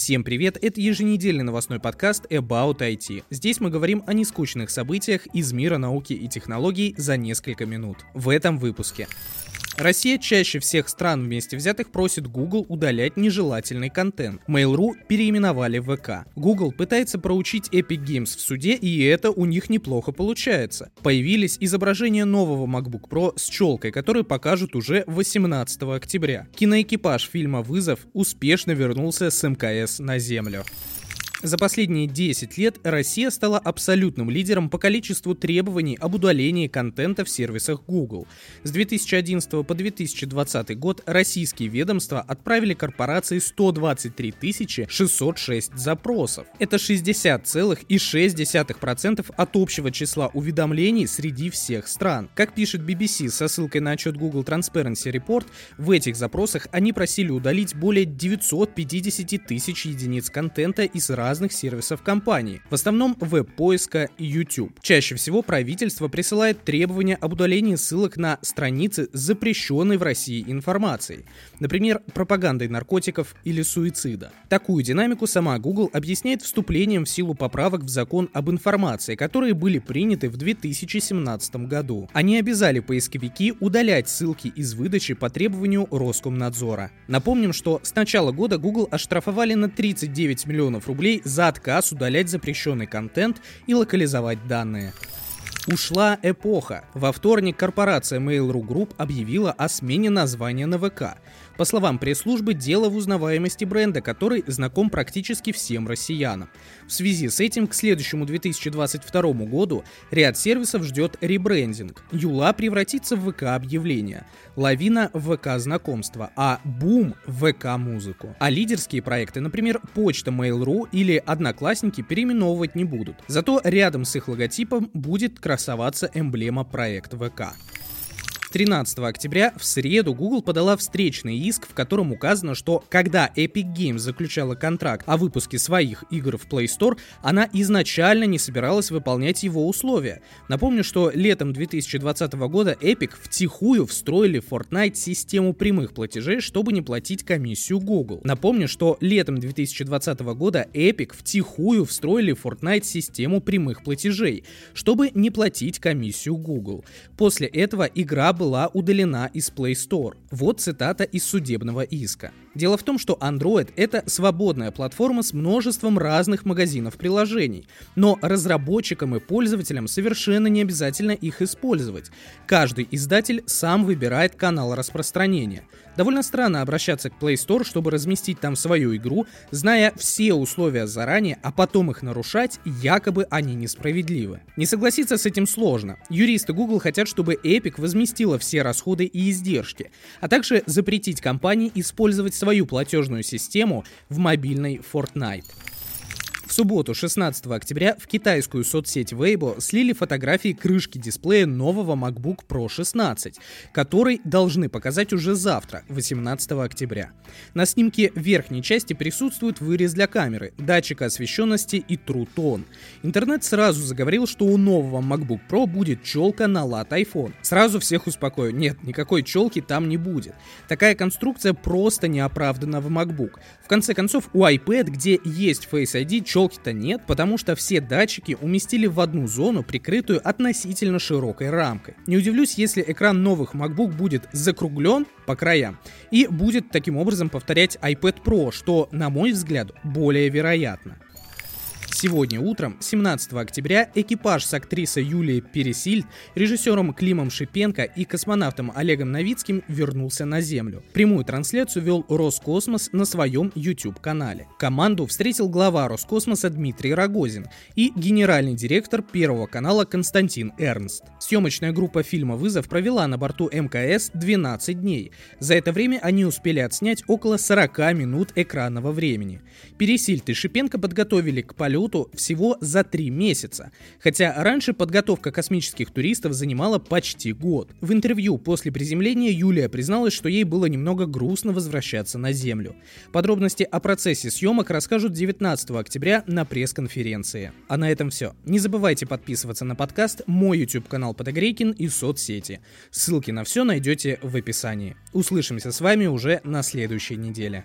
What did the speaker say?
Всем привет, это еженедельный новостной подкаст About IT. Здесь мы говорим о нескучных событиях из мира науки и технологий за несколько минут. В этом выпуске. Россия чаще всех стран вместе взятых просит Google удалять нежелательный контент. Mail.ru переименовали в ВК. Google пытается проучить Epic Games в суде, и это у них неплохо получается. Появились изображения нового MacBook Pro с челкой, которые покажут уже 18 октября. Киноэкипаж фильма «Вызов» успешно вернулся с МКС на Землю. За последние 10 лет Россия стала абсолютным лидером по количеству требований об удалении контента в сервисах Google. С 2011 по 2020 год российские ведомства отправили корпорации 123 606 запросов. Это 60,6% от общего числа уведомлений среди всех стран. Как пишет BBC со ссылкой на отчет Google Transparency Report, в этих запросах они просили удалить более 950 тысяч единиц контента из разных разных сервисов компании, в основном веб-поиска и YouTube. Чаще всего правительство присылает требования об удалении ссылок на страницы с запрещенной в России информацией, например, пропагандой наркотиков или суицида. Такую динамику сама Google объясняет вступлением в силу поправок в закон об информации, которые были приняты в 2017 году. Они обязали поисковики удалять ссылки из выдачи по требованию Роскомнадзора. Напомним, что с начала года Google оштрафовали на 39 миллионов рублей за отказ удалять запрещенный контент и локализовать данные. Ушла эпоха. Во вторник корпорация Mail.ru Group объявила о смене названия на ВК. По словам пресс-службы, дело в узнаваемости бренда, который знаком практически всем россиянам. В связи с этим к следующему 2022 году ряд сервисов ждет ребрендинг. Юла превратится в ВК-объявления, Лавина в ВК-знакомство, а Бум в ВК-музыку. А лидерские проекты, например, Почта Mail.ru или Одноклассники переименовывать не будут. Зато рядом с их логотипом будет красоваться эмблема проект ВК. 13 октября в среду Google подала встречный иск, в котором указано, что когда Epic Games заключала контракт о выпуске своих игр в Play Store, она изначально не собиралась выполнять его условия. Напомню, что летом 2020 года Epic втихую встроили в Fortnite систему прямых платежей, чтобы не платить комиссию Google. Напомню, что летом 2020 года Epic втихую встроили в Fortnite систему прямых платежей, чтобы не платить комиссию Google. После этого игра была удалена из Play Store. Вот цитата из судебного иска. Дело в том, что Android — это свободная платформа с множеством разных магазинов приложений, но разработчикам и пользователям совершенно не обязательно их использовать. Каждый издатель сам выбирает канал распространения. Довольно странно обращаться к Play Store, чтобы разместить там свою игру, зная все условия заранее, а потом их нарушать, якобы они несправедливы. Не согласиться с этим сложно. Юристы Google хотят, чтобы Epic возместила все расходы и издержки, а также запретить компании использовать свою платежную систему в мобильной Fortnite. В субботу, 16 октября, в китайскую соцсеть Weibo слили фотографии крышки дисплея нового MacBook Pro 16, который должны показать уже завтра, 18 октября. На снимке верхней части присутствует вырез для камеры, датчика освещенности и Tone. Интернет сразу заговорил, что у нового MacBook Pro будет челка на лад iPhone. Сразу всех успокою, нет, никакой челки там не будет. Такая конструкция просто не оправдана в MacBook. В конце концов, у iPad, где есть Face ID, челки-то нет, потому что все датчики уместили в одну зону, прикрытую относительно широкой рамкой. Не удивлюсь, если экран новых MacBook будет закруглен по краям и будет таким образом повторять iPad Pro, что, на мой взгляд, более вероятно. Сегодня утром, 17 октября, экипаж с актрисой Юлией Пересильд, режиссером Климом Шипенко и космонавтом Олегом Новицким вернулся на Землю. Прямую трансляцию вел Роскосмос на своем YouTube-канале. Команду встретил глава Роскосмоса Дмитрий Рогозин и генеральный директор Первого канала Константин Эрнст. Съемочная группа фильма «Вызов» провела на борту МКС 12 дней. За это время они успели отснять около 40 минут экранного времени. Пересильд и Шипенко подготовили к полету полету всего за три месяца, хотя раньше подготовка космических туристов занимала почти год. В интервью после приземления Юлия призналась, что ей было немного грустно возвращаться на Землю. Подробности о процессе съемок расскажут 19 октября на пресс-конференции. А на этом все. Не забывайте подписываться на подкаст, мой YouTube-канал Подогрейкин и соцсети. Ссылки на все найдете в описании. Услышимся с вами уже на следующей неделе.